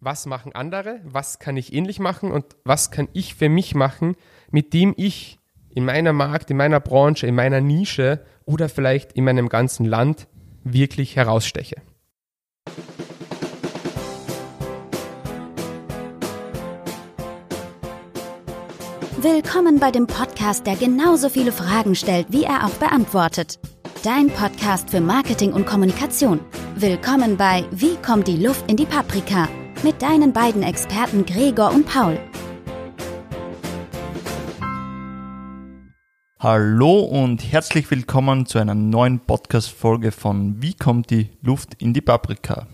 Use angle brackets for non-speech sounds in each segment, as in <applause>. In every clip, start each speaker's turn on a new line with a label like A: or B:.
A: was machen andere, was kann ich ähnlich machen und was kann ich für mich machen, mit dem ich in meiner Markt, in meiner Branche, in meiner Nische oder vielleicht in meinem ganzen Land wirklich heraussteche.
B: Willkommen bei dem Podcast, der genauso viele Fragen stellt, wie er auch beantwortet. Dein Podcast für Marketing und Kommunikation. Willkommen bei Wie kommt die Luft in die Paprika? Mit deinen beiden Experten Gregor und Paul.
C: Hallo und herzlich willkommen zu einer neuen Podcast-Folge von Wie kommt die Luft in die Paprika?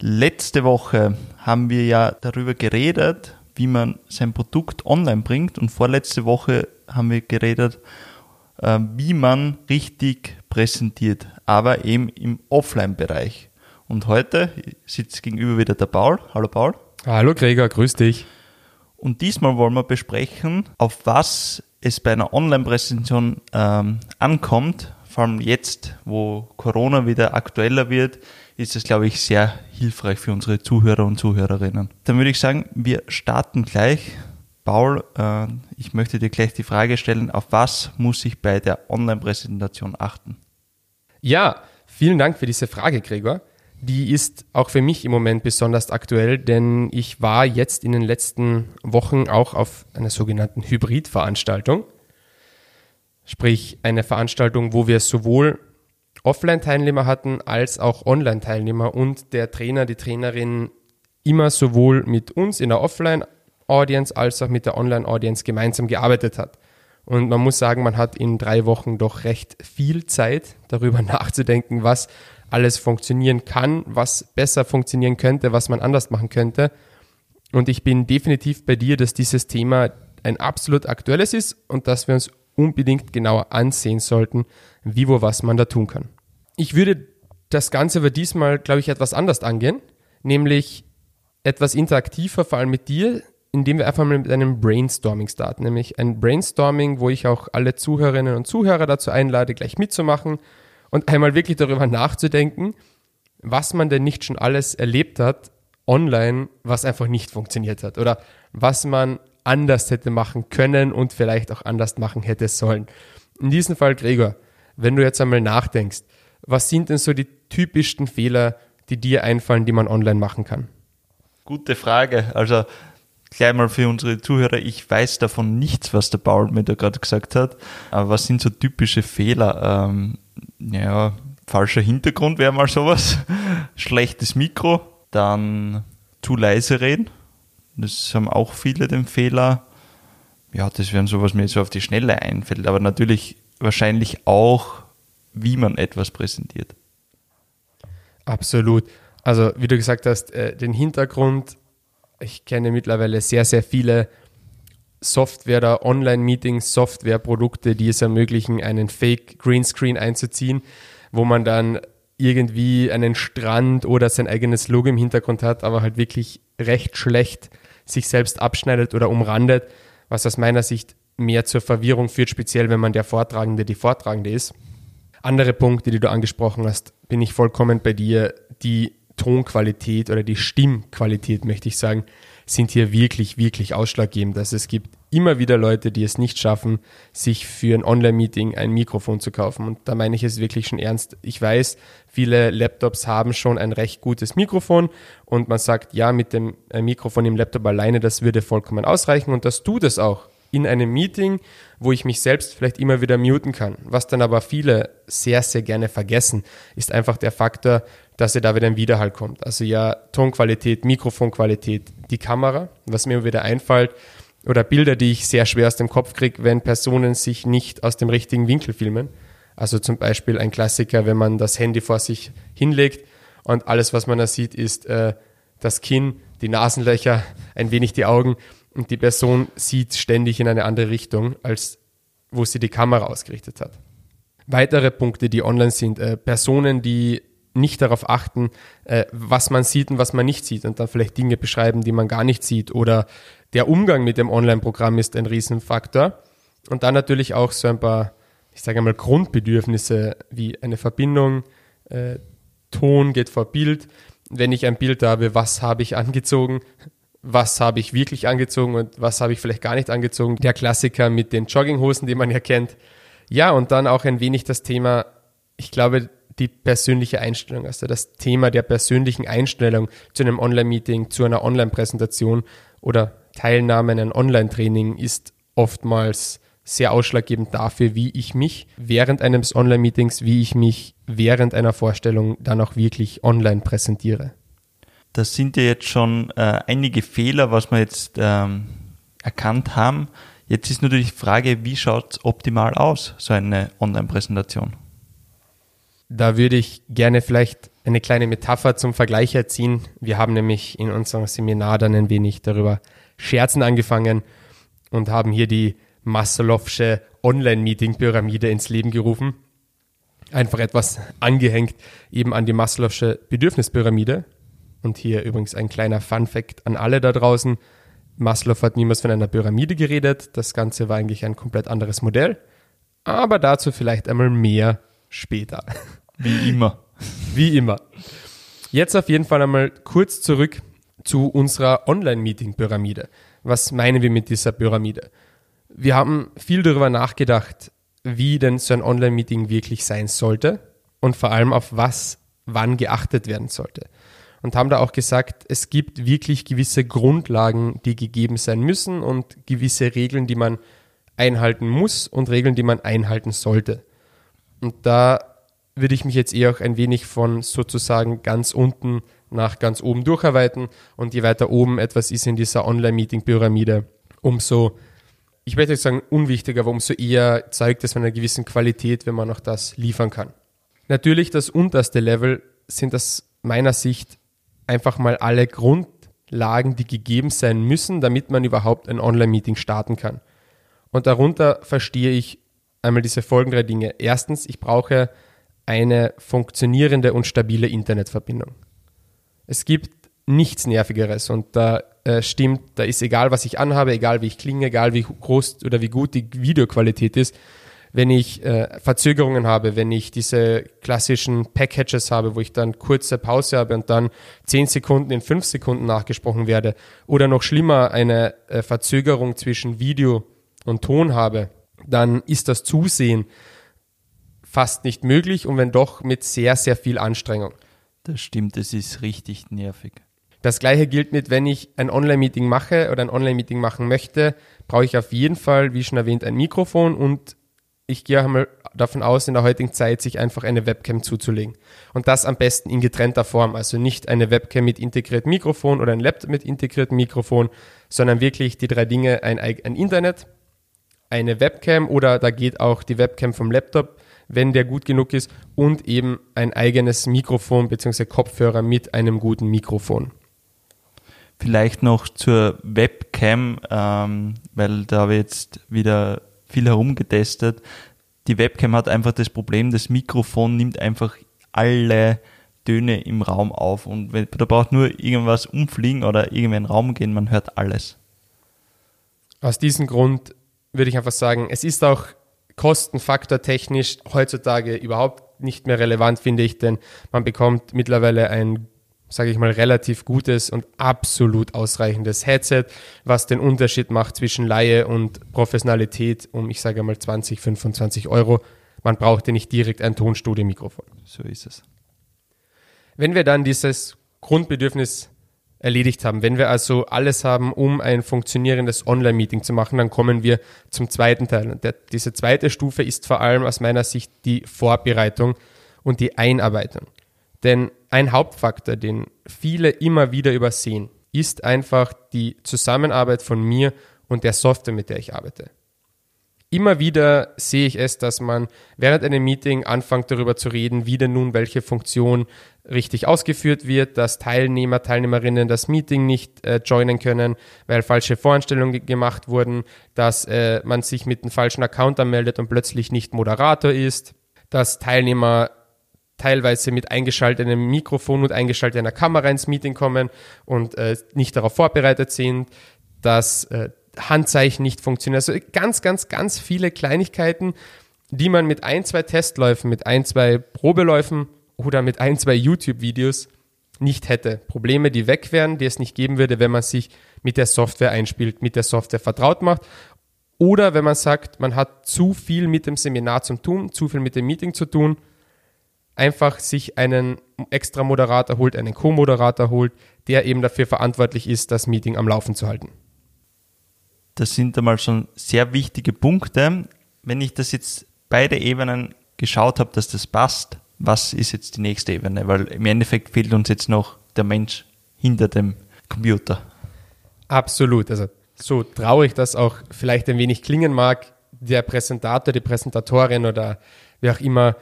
C: Letzte Woche haben wir ja darüber geredet, wie man sein Produkt online bringt und vorletzte Woche haben wir geredet, äh, wie man richtig präsentiert, aber eben im Offline-Bereich. Und heute sitzt gegenüber wieder der Paul. Hallo Paul.
A: Hallo Gregor, grüß dich.
C: Und diesmal wollen wir besprechen, auf was es bei einer Online-Präsentation ähm, ankommt. Vor allem jetzt, wo Corona wieder aktueller wird, ist es, glaube ich, sehr hilfreich für unsere Zuhörer und Zuhörerinnen. Dann würde ich sagen, wir starten gleich. Paul, äh, ich möchte dir gleich die Frage stellen, auf was muss ich bei der Online-Präsentation achten?
A: Ja, vielen Dank für diese Frage, Gregor. Die ist auch für mich im Moment besonders aktuell, denn ich war jetzt in den letzten Wochen auch auf einer sogenannten Hybrid-Veranstaltung. Sprich, eine Veranstaltung, wo wir sowohl Offline-Teilnehmer hatten als auch Online-Teilnehmer und der Trainer, die Trainerin immer sowohl mit uns in der Offline-Audience als auch mit der Online-Audience gemeinsam gearbeitet hat. Und man muss sagen, man hat in drei Wochen doch recht viel Zeit, darüber <laughs> nachzudenken, was alles funktionieren kann, was besser funktionieren könnte, was man anders machen könnte. Und ich bin definitiv bei dir, dass dieses Thema ein absolut aktuelles ist und dass wir uns unbedingt genauer ansehen sollten, wie, wo, was man da tun kann. Ich würde das Ganze aber diesmal, glaube ich, etwas anders angehen, nämlich etwas interaktiver, vor allem mit dir, indem wir einfach mal mit einem Brainstorming starten, nämlich ein Brainstorming, wo ich auch alle Zuhörerinnen und Zuhörer dazu einlade, gleich mitzumachen und einmal wirklich darüber nachzudenken, was man denn nicht schon alles erlebt hat online, was einfach nicht funktioniert hat oder was man anders hätte machen können und vielleicht auch anders machen hätte sollen. In diesem Fall, Gregor, wenn du jetzt einmal nachdenkst, was sind denn so die typischsten Fehler, die dir einfallen, die man online machen kann?
C: Gute Frage. Also gleich mal für unsere Zuhörer, ich weiß davon nichts, was der Paul mir da gerade gesagt hat. Aber was sind so typische Fehler? Ähm, ja, falscher Hintergrund wäre mal sowas. Schlechtes Mikro, dann zu leise reden. Das haben auch viele den Fehler. Ja, das wären so, was mir so auf die Schnelle einfällt. Aber natürlich wahrscheinlich auch, wie man etwas präsentiert.
A: Absolut. Also, wie du gesagt hast, äh, den Hintergrund, ich kenne mittlerweile sehr, sehr viele Software oder Online-Meetings, Software-Produkte, die es ermöglichen, einen Fake Greenscreen einzuziehen, wo man dann irgendwie einen Strand oder sein eigenes Logo im Hintergrund hat, aber halt wirklich recht schlecht sich selbst abschneidet oder umrandet, was aus meiner Sicht mehr zur Verwirrung führt, speziell wenn man der Vortragende, die Vortragende ist. Andere Punkte, die du angesprochen hast, bin ich vollkommen bei dir. Die Tonqualität oder die Stimmqualität, möchte ich sagen, sind hier wirklich, wirklich ausschlaggebend. Also es gibt immer wieder Leute, die es nicht schaffen, sich für ein Online-Meeting ein Mikrofon zu kaufen. Und da meine ich es wirklich schon ernst. Ich weiß, viele Laptops haben schon ein recht gutes Mikrofon und man sagt, ja, mit dem äh, Mikrofon im Laptop alleine, das würde vollkommen ausreichen und das tut es auch in einem Meeting, wo ich mich selbst vielleicht immer wieder muten kann. Was dann aber viele sehr, sehr gerne vergessen, ist einfach der Faktor, dass ja da wieder ein Widerhall kommt. Also ja, Tonqualität, Mikrofonqualität, die Kamera, was mir wieder einfällt, oder Bilder, die ich sehr schwer aus dem Kopf kriege, wenn Personen sich nicht aus dem richtigen Winkel filmen. Also zum Beispiel ein Klassiker, wenn man das Handy vor sich hinlegt und alles, was man da sieht, ist äh, das Kinn, die Nasenlöcher, ein wenig die Augen und die Person sieht ständig in eine andere Richtung, als wo sie die Kamera ausgerichtet hat. Weitere Punkte, die online sind, äh, Personen, die nicht darauf achten, äh, was man sieht und was man nicht sieht und dann vielleicht Dinge beschreiben, die man gar nicht sieht oder der Umgang mit dem Online-Programm ist ein Riesenfaktor. Und dann natürlich auch so ein paar, ich sage einmal, Grundbedürfnisse wie eine Verbindung, äh, Ton geht vor Bild, wenn ich ein Bild habe, was habe ich angezogen, was habe ich wirklich angezogen und was habe ich vielleicht gar nicht angezogen. Der Klassiker mit den Jogginghosen, die man ja kennt. Ja, und dann auch ein wenig das Thema, ich glaube, die persönliche Einstellung, also das Thema der persönlichen Einstellung zu einem Online-Meeting, zu einer Online-Präsentation oder Teilnahme an einem Online-Training ist oftmals sehr ausschlaggebend dafür, wie ich mich während eines Online-Meetings, wie ich mich während einer Vorstellung dann auch wirklich online präsentiere.
C: Das sind ja jetzt schon äh, einige Fehler, was wir jetzt ähm, erkannt haben. Jetzt ist natürlich die Frage, wie schaut es optimal aus, so eine Online-Präsentation?
A: Da würde ich gerne vielleicht eine kleine Metapher zum Vergleich erziehen. Wir haben nämlich in unserem Seminar dann ein wenig darüber scherzen angefangen und haben hier die Maslow'sche Online-Meeting-Pyramide ins Leben gerufen. Einfach etwas angehängt eben an die Maslow'sche Bedürfnispyramide. Und hier übrigens ein kleiner Fun-Fact an alle da draußen. Maslow hat niemals von einer Pyramide geredet. Das Ganze war eigentlich ein komplett anderes Modell. Aber dazu vielleicht einmal mehr später. <laughs>
C: Wie immer.
A: Wie immer. Jetzt auf jeden Fall einmal kurz zurück zu unserer Online-Meeting-Pyramide. Was meinen wir mit dieser Pyramide? Wir haben viel darüber nachgedacht, wie denn so ein Online-Meeting wirklich sein sollte und vor allem auf was wann geachtet werden sollte. Und haben da auch gesagt, es gibt wirklich gewisse Grundlagen, die gegeben sein müssen und gewisse Regeln, die man einhalten muss und Regeln, die man einhalten sollte. Und da würde ich mich jetzt eher auch ein wenig von sozusagen ganz unten nach ganz oben durcharbeiten. Und je weiter oben etwas ist in dieser Online-Meeting-Pyramide, umso ich möchte nicht sagen unwichtiger, aber umso eher zeigt es von einer gewissen Qualität, wenn man auch das liefern kann. Natürlich das unterste Level sind aus meiner Sicht einfach mal alle Grundlagen, die gegeben sein müssen, damit man überhaupt ein Online-Meeting starten kann. Und darunter verstehe ich einmal diese folgenden drei Dinge. Erstens, ich brauche eine funktionierende und stabile Internetverbindung. Es gibt nichts Nervigeres und da äh, stimmt, da ist egal, was ich anhabe, egal wie ich klinge, egal wie groß oder wie gut die Videoqualität ist, wenn ich äh, Verzögerungen habe, wenn ich diese klassischen Packages habe, wo ich dann kurze Pause habe und dann zehn Sekunden in fünf Sekunden nachgesprochen werde oder noch schlimmer eine äh, Verzögerung zwischen Video und Ton habe, dann ist das Zusehen fast nicht möglich und wenn doch mit sehr, sehr viel Anstrengung.
C: Das stimmt, es ist richtig nervig.
A: Das gleiche gilt mit, wenn ich ein Online-Meeting mache oder ein Online-Meeting machen möchte, brauche ich auf jeden Fall, wie schon erwähnt, ein Mikrofon und ich gehe einmal davon aus, in der heutigen Zeit sich einfach eine Webcam zuzulegen. Und das am besten in getrennter Form. Also nicht eine Webcam mit integriertem Mikrofon oder ein Laptop mit integriertem Mikrofon, sondern wirklich die drei Dinge, ein, ein Internet, eine Webcam oder da geht auch die Webcam vom Laptop, wenn der gut genug ist und eben ein eigenes Mikrofon bzw. Kopfhörer mit einem guten Mikrofon.
C: Vielleicht noch zur Webcam, ähm, weil da habe ich jetzt wieder viel herumgetestet. Die Webcam hat einfach das Problem, das Mikrofon nimmt einfach alle Töne im Raum auf und da braucht nur irgendwas umfliegen oder irgendwie in den Raum gehen, man hört alles.
A: Aus diesem Grund würde ich einfach sagen, es ist auch Kostenfaktor technisch heutzutage überhaupt nicht mehr relevant, finde ich, denn man bekommt mittlerweile ein sage ich mal, relativ gutes und absolut ausreichendes Headset, was den Unterschied macht zwischen Laie und Professionalität um, ich sage mal, 20, 25 Euro. Man braucht ja nicht direkt ein Tonstudio-Mikrofon.
C: So ist es.
A: Wenn wir dann dieses Grundbedürfnis erledigt haben, wenn wir also alles haben, um ein funktionierendes Online-Meeting zu machen, dann kommen wir zum zweiten Teil. Und der, diese zweite Stufe ist vor allem aus meiner Sicht die Vorbereitung und die Einarbeitung. Denn ein Hauptfaktor, den viele immer wieder übersehen, ist einfach die Zusammenarbeit von mir und der Software, mit der ich arbeite. Immer wieder sehe ich es, dass man während einem Meeting anfängt darüber zu reden, wie denn nun welche Funktion richtig ausgeführt wird, dass Teilnehmer, Teilnehmerinnen das Meeting nicht äh, joinen können, weil falsche Voranstellungen gemacht wurden, dass äh, man sich mit einem falschen Account anmeldet und plötzlich nicht Moderator ist, dass Teilnehmer teilweise mit eingeschaltetem Mikrofon und eingeschalteter Kamera ins Meeting kommen und äh, nicht darauf vorbereitet sind, dass äh, Handzeichen nicht funktionieren. Also ganz, ganz, ganz viele Kleinigkeiten, die man mit ein, zwei Testläufen, mit ein, zwei Probeläufen oder mit ein, zwei YouTube-Videos nicht hätte. Probleme, die weg wären, die es nicht geben würde, wenn man sich mit der Software einspielt, mit der Software vertraut macht. Oder wenn man sagt, man hat zu viel mit dem Seminar zu tun, zu viel mit dem Meeting zu tun, einfach sich einen extra Moderator holt, einen Co-Moderator holt, der eben dafür verantwortlich ist, das Meeting am Laufen zu halten.
C: Das sind einmal schon sehr wichtige Punkte. Wenn ich das jetzt beide Ebenen geschaut habe, dass das passt, was ist jetzt die nächste Ebene? Weil im Endeffekt fehlt uns jetzt noch der Mensch hinter dem Computer.
A: Absolut. Also so traurig das auch vielleicht ein wenig klingen mag, der Präsentator, die Präsentatorin oder wer auch immer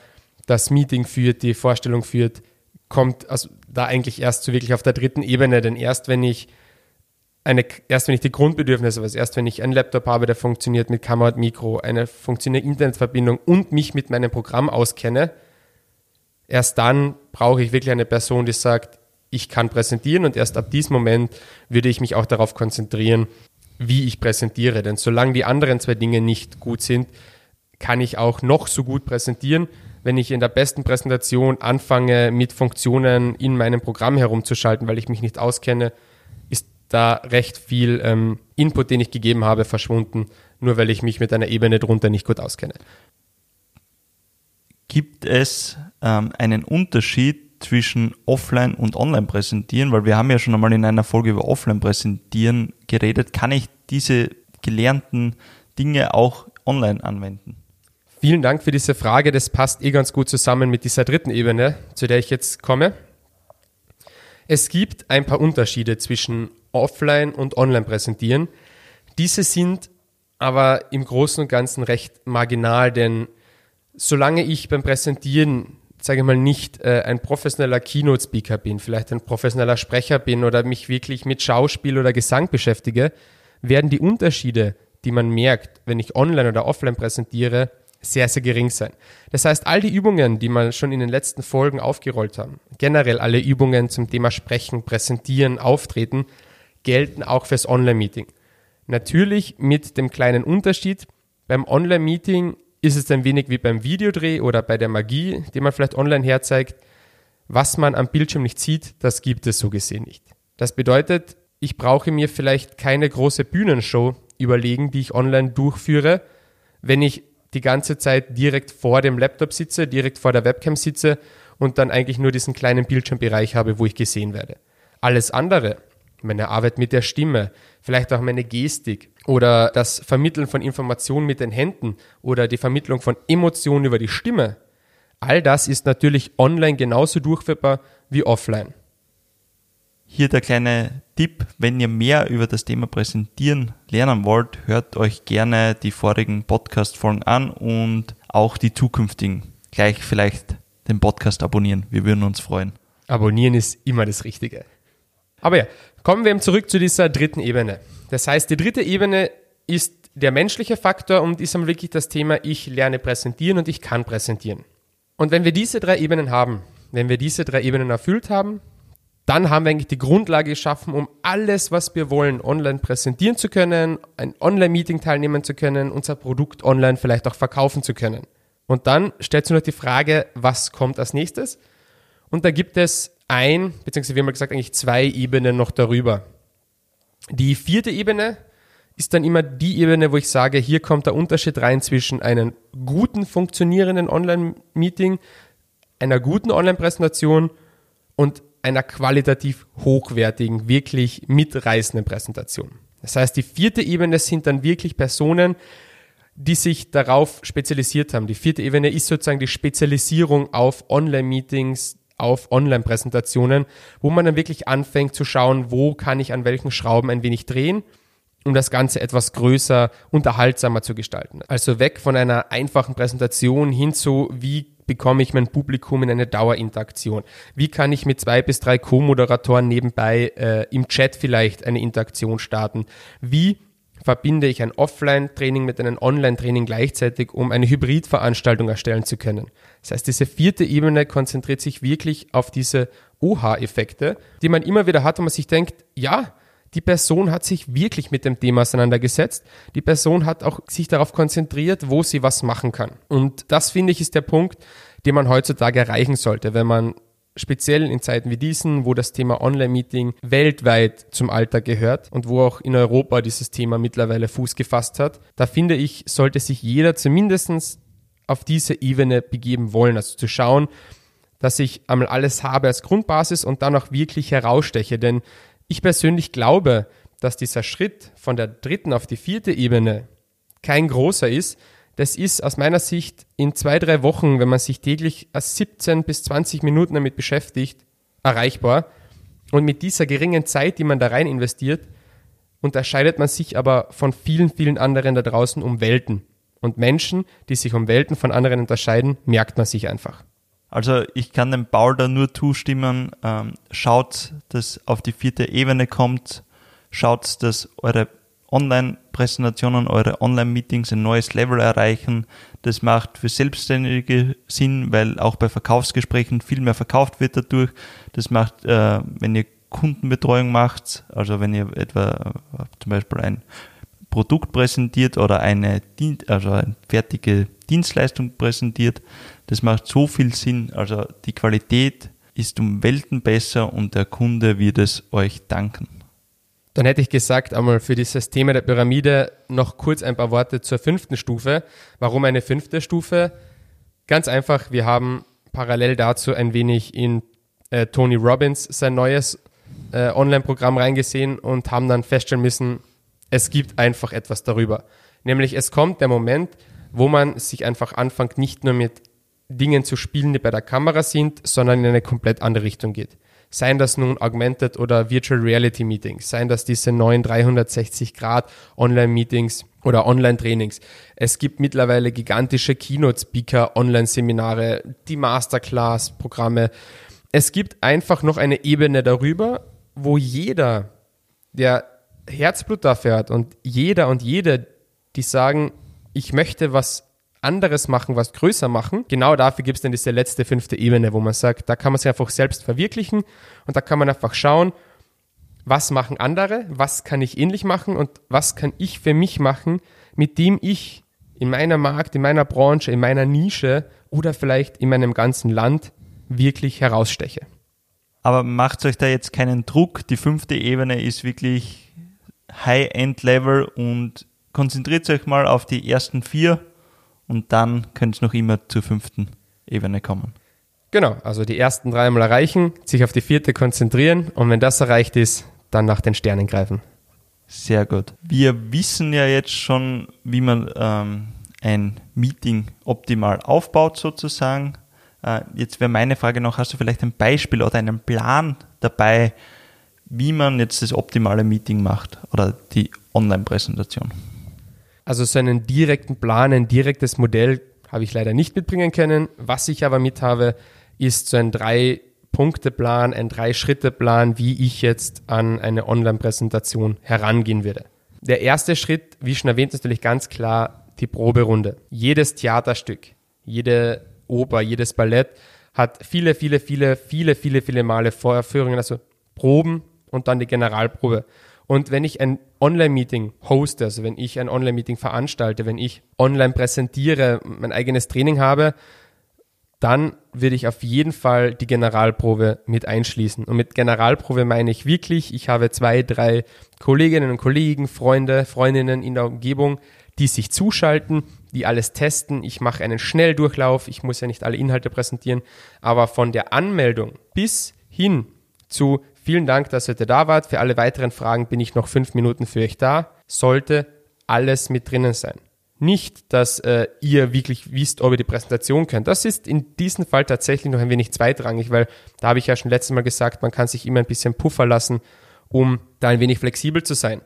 A: das Meeting führt, die Vorstellung führt, kommt also da eigentlich erst so wirklich auf der dritten Ebene. Denn erst wenn ich eine, erst wenn ich die Grundbedürfnisse, also erst wenn ich einen Laptop habe, der funktioniert mit Kamera und Mikro, eine funktionierende Internetverbindung und mich mit meinem Programm auskenne, erst dann brauche ich wirklich eine Person, die sagt, ich kann präsentieren und erst ab diesem Moment würde ich mich auch darauf konzentrieren, wie ich präsentiere. Denn solange die anderen zwei Dinge nicht gut sind, kann ich auch noch so gut präsentieren. Wenn ich in der besten Präsentation anfange, mit Funktionen in meinem Programm herumzuschalten, weil ich mich nicht auskenne, ist da recht viel ähm, Input, den ich gegeben habe, verschwunden, nur weil ich mich mit einer Ebene drunter nicht gut auskenne.
C: Gibt es ähm, einen Unterschied zwischen Offline und Online präsentieren? Weil wir haben ja schon einmal in einer Folge über Offline präsentieren geredet. Kann ich diese gelernten Dinge auch online anwenden?
A: Vielen Dank für diese Frage. Das passt eh ganz gut zusammen mit dieser dritten Ebene, zu der ich jetzt komme. Es gibt ein paar Unterschiede zwischen Offline und Online präsentieren. Diese sind aber im Großen und Ganzen recht marginal, denn solange ich beim Präsentieren, sage ich mal, nicht äh, ein professioneller Keynote-Speaker bin, vielleicht ein professioneller Sprecher bin oder mich wirklich mit Schauspiel oder Gesang beschäftige, werden die Unterschiede, die man merkt, wenn ich online oder offline präsentiere, sehr, sehr gering sein. Das heißt, all die Übungen, die wir schon in den letzten Folgen aufgerollt haben, generell alle Übungen zum Thema Sprechen, Präsentieren, Auftreten, gelten auch fürs Online-Meeting. Natürlich mit dem kleinen Unterschied, beim Online-Meeting ist es ein wenig wie beim Videodreh oder bei der Magie, die man vielleicht online herzeigt. Was man am Bildschirm nicht sieht, das gibt es so gesehen nicht. Das bedeutet, ich brauche mir vielleicht keine große Bühnenshow überlegen, die ich online durchführe, wenn ich die ganze Zeit direkt vor dem Laptop sitze, direkt vor der Webcam sitze und dann eigentlich nur diesen kleinen Bildschirmbereich habe, wo ich gesehen werde. Alles andere, meine Arbeit mit der Stimme, vielleicht auch meine Gestik oder das Vermitteln von Informationen mit den Händen oder die Vermittlung von Emotionen über die Stimme. All das ist natürlich online genauso durchführbar wie offline.
C: Hier der kleine Tipp, wenn ihr mehr über das Thema Präsentieren lernen wollt, hört euch gerne die vorigen Podcast-Folgen an und auch die zukünftigen. Gleich vielleicht den Podcast abonnieren. Wir würden uns freuen.
A: Abonnieren ist immer das Richtige. Aber ja, kommen wir eben zurück zu dieser dritten Ebene. Das heißt, die dritte Ebene ist der menschliche Faktor und ist dann wirklich das Thema, ich lerne präsentieren und ich kann präsentieren. Und wenn wir diese drei Ebenen haben, wenn wir diese drei Ebenen erfüllt haben, dann haben wir eigentlich die Grundlage geschaffen, um alles, was wir wollen, online präsentieren zu können, ein Online-Meeting teilnehmen zu können, unser Produkt online vielleicht auch verkaufen zu können. Und dann stellt sich noch die Frage, was kommt als nächstes? Und da gibt es ein, beziehungsweise wie haben wir gesagt, eigentlich zwei Ebenen noch darüber. Die vierte Ebene ist dann immer die Ebene, wo ich sage, hier kommt der Unterschied rein zwischen einem guten, funktionierenden Online-Meeting, einer guten Online-Präsentation und einer qualitativ hochwertigen, wirklich mitreißenden Präsentation. Das heißt, die vierte Ebene sind dann wirklich Personen, die sich darauf spezialisiert haben. Die vierte Ebene ist sozusagen die Spezialisierung auf Online-Meetings, auf Online-Präsentationen, wo man dann wirklich anfängt zu schauen, wo kann ich an welchen Schrauben ein wenig drehen, um das Ganze etwas größer, unterhaltsamer zu gestalten. Also weg von einer einfachen Präsentation hin zu, wie bekomme ich mein Publikum in eine Dauerinteraktion? Wie kann ich mit zwei bis drei Co-Moderatoren nebenbei äh, im Chat vielleicht eine Interaktion starten? Wie verbinde ich ein Offline-Training mit einem Online-Training gleichzeitig, um eine Hybridveranstaltung erstellen zu können. Das heißt, diese vierte Ebene konzentriert sich wirklich auf diese OH-Effekte, die man immer wieder hat, wo man sich denkt, ja, die Person hat sich wirklich mit dem Thema auseinandergesetzt. Die Person hat auch sich darauf konzentriert, wo sie was machen kann. Und das finde ich ist der Punkt, den man heutzutage erreichen sollte, wenn man speziell in Zeiten wie diesen, wo das Thema Online-Meeting weltweit zum Alltag gehört und wo auch in Europa dieses Thema mittlerweile Fuß gefasst hat, da finde ich, sollte sich jeder zumindest auf diese Ebene begeben wollen, also zu schauen, dass ich einmal alles habe als Grundbasis und dann auch wirklich heraussteche. Denn ich persönlich glaube, dass dieser Schritt von der dritten auf die vierte Ebene kein großer ist. Das ist aus meiner Sicht in zwei, drei Wochen, wenn man sich täglich 17 bis 20 Minuten damit beschäftigt, erreichbar. Und mit dieser geringen Zeit, die man da rein investiert, unterscheidet man sich aber von vielen, vielen anderen da draußen um Welten. Und Menschen, die sich um Welten von anderen unterscheiden, merkt man sich einfach.
C: Also ich kann dem Paul da nur zustimmen. Ähm, schaut, dass auf die vierte Ebene kommt. Schaut, dass eure Online-Präsentationen, eure Online-Meetings ein neues Level erreichen. Das macht für Selbstständige Sinn, weil auch bei Verkaufsgesprächen viel mehr verkauft wird dadurch. Das macht, äh, wenn ihr Kundenbetreuung macht, also wenn ihr etwa äh, zum Beispiel ein Produkt präsentiert oder eine, also eine fertige Dienstleistung präsentiert, das macht so viel Sinn. Also die Qualität ist um Welten besser und der Kunde wird es euch danken.
A: Dann hätte ich gesagt, einmal für dieses Thema der Pyramide noch kurz ein paar Worte zur fünften Stufe. Warum eine fünfte Stufe? Ganz einfach, wir haben parallel dazu ein wenig in äh, Tony Robbins sein neues äh, Online-Programm reingesehen und haben dann feststellen müssen, es gibt einfach etwas darüber. Nämlich es kommt der Moment, wo man sich einfach anfängt, nicht nur mit Dingen zu spielen, die bei der Kamera sind, sondern in eine komplett andere Richtung geht. Seien das nun Augmented oder Virtual Reality Meetings, seien das diese neuen 360 Grad Online-Meetings oder Online-Trainings. Es gibt mittlerweile gigantische Keynote-Speaker, Online-Seminare, die Masterclass-Programme. Es gibt einfach noch eine Ebene darüber, wo jeder, der Herzblut dafür hat und jeder und jede, die sagen, ich möchte was anderes machen, was größer machen. Genau dafür gibt es dann diese letzte fünfte Ebene, wo man sagt, da kann man sich einfach selbst verwirklichen und da kann man einfach schauen, was machen andere, was kann ich ähnlich machen und was kann ich für mich machen, mit dem ich in meiner Markt, in meiner Branche, in meiner Nische oder vielleicht in meinem ganzen Land wirklich heraussteche.
C: Aber macht euch da jetzt keinen Druck. Die fünfte Ebene ist wirklich High-End-Level und konzentriert euch mal auf die ersten vier und dann könnt ihr noch immer zur fünften Ebene kommen.
A: Genau, also die ersten drei mal erreichen, sich auf die vierte konzentrieren und wenn das erreicht ist, dann nach den Sternen greifen.
C: Sehr gut. Wir wissen ja jetzt schon, wie man ähm, ein Meeting optimal aufbaut sozusagen. Äh, jetzt wäre meine Frage noch, hast du vielleicht ein Beispiel oder einen Plan dabei, wie man jetzt das optimale Meeting macht oder die Online-Präsentation?
A: Also so einen direkten Plan, ein direktes Modell habe ich leider nicht mitbringen können. Was ich aber mit habe, ist so ein Drei-Punkte-Plan, ein Drei-Schritte-Plan, wie ich jetzt an eine Online-Präsentation herangehen würde. Der erste Schritt, wie schon erwähnt, ist natürlich ganz klar die Proberunde. Jedes Theaterstück, jede Oper, jedes Ballett hat viele, viele, viele, viele, viele, viele Male Vorführungen, also Proben und dann die Generalprobe. Und wenn ich ein Online-Meeting hoste, also wenn ich ein Online-Meeting veranstalte, wenn ich online präsentiere, mein eigenes Training habe, dann würde ich auf jeden Fall die Generalprobe mit einschließen. Und mit Generalprobe meine ich wirklich, ich habe zwei, drei Kolleginnen und Kollegen, Freunde, Freundinnen in der Umgebung, die sich zuschalten, die alles testen. Ich mache einen Schnelldurchlauf, ich muss ja nicht alle Inhalte präsentieren, aber von der Anmeldung bis hin zu Vielen Dank, dass ihr da wart. Für alle weiteren Fragen bin ich noch fünf Minuten für euch da. Sollte alles mit drinnen sein. Nicht, dass äh, ihr wirklich wisst, ob ihr die Präsentation könnt. Das ist in diesem Fall tatsächlich noch ein wenig zweitrangig, weil da habe ich ja schon letztes Mal gesagt, man kann sich immer ein bisschen Puffer lassen, um da ein wenig flexibel zu sein.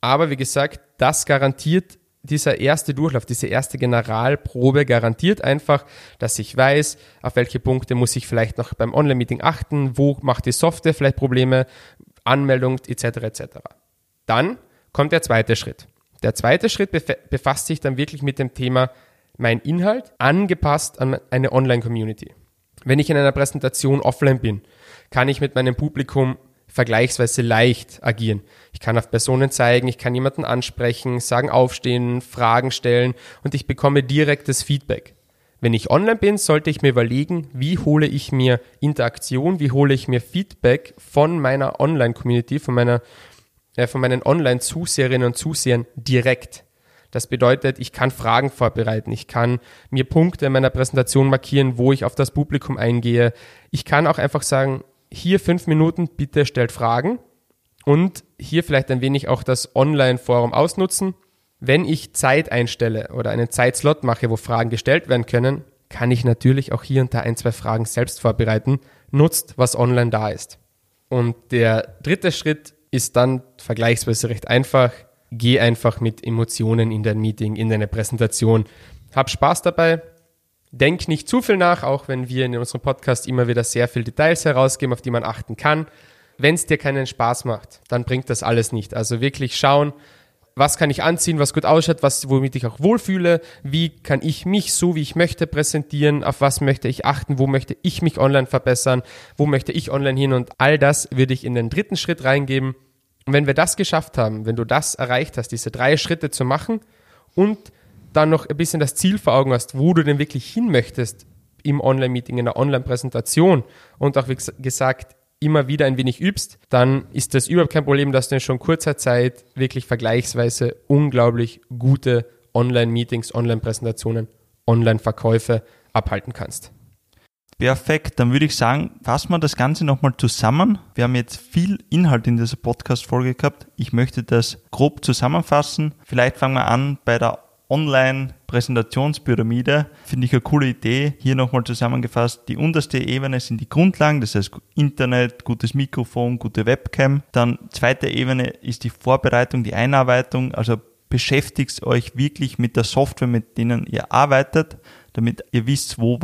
A: Aber wie gesagt, das garantiert dieser erste Durchlauf, diese erste Generalprobe garantiert einfach, dass ich weiß, auf welche Punkte muss ich vielleicht noch beim Online-Meeting achten, wo macht die Software vielleicht Probleme, Anmeldung etc. etc. Dann kommt der zweite Schritt. Der zweite Schritt befasst sich dann wirklich mit dem Thema mein Inhalt angepasst an eine Online-Community. Wenn ich in einer Präsentation offline bin, kann ich mit meinem Publikum vergleichsweise leicht agieren. Ich kann auf Personen zeigen, ich kann jemanden ansprechen, sagen aufstehen, Fragen stellen und ich bekomme direktes Feedback. Wenn ich online bin, sollte ich mir überlegen, wie hole ich mir Interaktion, wie hole ich mir Feedback von meiner Online-Community, von meiner, äh, von meinen Online-Zuseherinnen und Zusehern direkt. Das bedeutet, ich kann Fragen vorbereiten, ich kann mir Punkte in meiner Präsentation markieren, wo ich auf das Publikum eingehe. Ich kann auch einfach sagen, hier fünf Minuten, bitte stellt Fragen und hier vielleicht ein wenig auch das Online-Forum ausnutzen. Wenn ich Zeit einstelle oder einen Zeitslot mache, wo Fragen gestellt werden können, kann ich natürlich auch hier und da ein, zwei Fragen selbst vorbereiten. Nutzt, was online da ist. Und der dritte Schritt ist dann vergleichsweise recht einfach. Geh einfach mit Emotionen in dein Meeting, in deine Präsentation. Hab Spaß dabei. Denk nicht zu viel nach, auch wenn wir in unserem Podcast immer wieder sehr viele Details herausgeben, auf die man achten kann. Wenn es dir keinen Spaß macht, dann bringt das alles nicht. Also wirklich schauen, was kann ich anziehen, was gut ausschaut, was, womit ich auch wohlfühle, wie kann ich mich so, wie ich möchte, präsentieren, auf was möchte ich achten, wo möchte ich mich online verbessern, wo möchte ich online hin und all das würde ich in den dritten Schritt reingeben. Und wenn wir das geschafft haben, wenn du das erreicht hast, diese drei Schritte zu machen und dann noch ein bisschen das Ziel vor Augen hast, wo du denn wirklich hin möchtest im Online-Meeting, in der Online-Präsentation und auch wie gesagt immer wieder ein wenig übst, dann ist das überhaupt kein Problem, dass du in schon kurzer Zeit wirklich vergleichsweise unglaublich gute Online-Meetings, Online-Präsentationen, Online-Verkäufe abhalten kannst.
C: Perfekt, dann würde ich sagen, fassen wir das Ganze nochmal zusammen. Wir haben jetzt viel Inhalt in dieser Podcast-Folge gehabt. Ich möchte das grob zusammenfassen. Vielleicht fangen wir an bei der Online-Präsentationspyramide. Finde ich eine coole Idee. Hier nochmal zusammengefasst. Die unterste Ebene sind die Grundlagen, das heißt Internet, gutes Mikrofon, gute Webcam. Dann zweite Ebene ist die Vorbereitung, die Einarbeitung. Also beschäftigt euch wirklich mit der Software, mit denen ihr arbeitet, damit ihr wisst, wo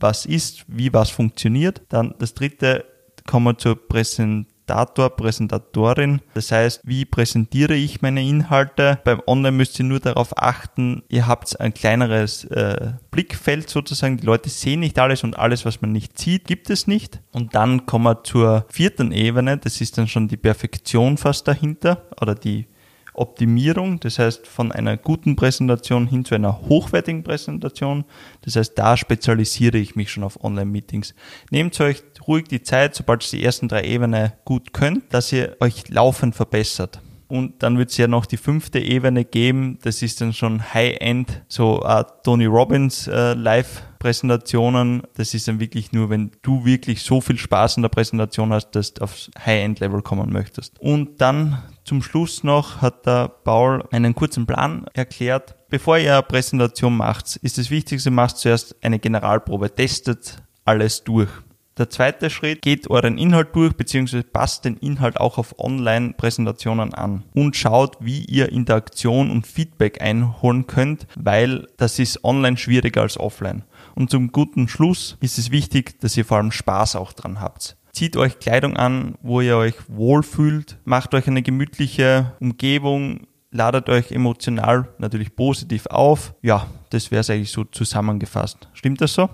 C: was ist, wie was funktioniert. Dann das dritte kommen wir zur Präsentation Präsentator, Präsentatorin. Das heißt, wie präsentiere ich meine Inhalte? Beim Online müsst ihr nur darauf achten, ihr habt ein kleineres äh, Blickfeld sozusagen. Die Leute sehen nicht alles und alles, was man nicht sieht, gibt es nicht. Und dann kommen wir zur vierten Ebene. Das ist dann schon die Perfektion fast dahinter oder die Optimierung, das heißt von einer guten Präsentation hin zu einer hochwertigen Präsentation. Das heißt, da spezialisiere ich mich schon auf Online-Meetings. Nehmt euch ruhig die Zeit, sobald ihr die ersten drei Ebenen gut könnt, dass ihr euch laufend verbessert. Und dann wird es ja noch die fünfte Ebene geben. Das ist dann schon High-End, so uh, Tony Robbins uh, Live-Präsentationen. Das ist dann wirklich nur, wenn du wirklich so viel Spaß in der Präsentation hast, dass du aufs High-End-Level kommen möchtest. Und dann zum Schluss noch hat der Paul einen kurzen Plan erklärt. Bevor ihr eine Präsentation macht, ist das Wichtigste, macht zuerst eine Generalprobe, testet alles durch. Der zweite Schritt, geht euren Inhalt durch, beziehungsweise passt den Inhalt auch auf Online-Präsentationen an und schaut, wie ihr Interaktion und Feedback einholen könnt, weil das ist online schwieriger als offline. Und zum guten Schluss ist es wichtig, dass ihr vor allem Spaß auch dran habt. Zieht euch Kleidung an, wo ihr euch wohlfühlt, macht euch eine gemütliche Umgebung, ladet euch emotional natürlich positiv auf. Ja, das wäre es eigentlich so zusammengefasst. Stimmt das so?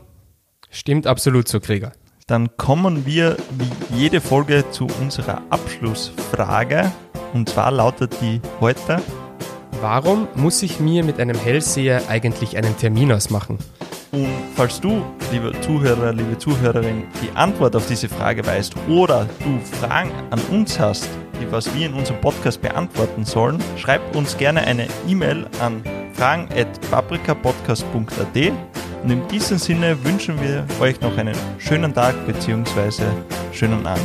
A: Stimmt absolut so, Krieger.
C: Dann kommen wir wie jede Folge zu unserer Abschlussfrage. Und zwar lautet die heute:
A: Warum muss ich mir mit einem Hellseher eigentlich einen Termin ausmachen?
C: Und falls du, lieber Zuhörer, liebe Zuhörerin, die Antwort auf diese Frage weißt oder du Fragen an uns hast, die was wir in unserem Podcast beantworten sollen, schreib uns gerne eine E-Mail an fragen.paprikapodcast.at und in diesem Sinne wünschen wir euch noch einen schönen Tag bzw. schönen Abend.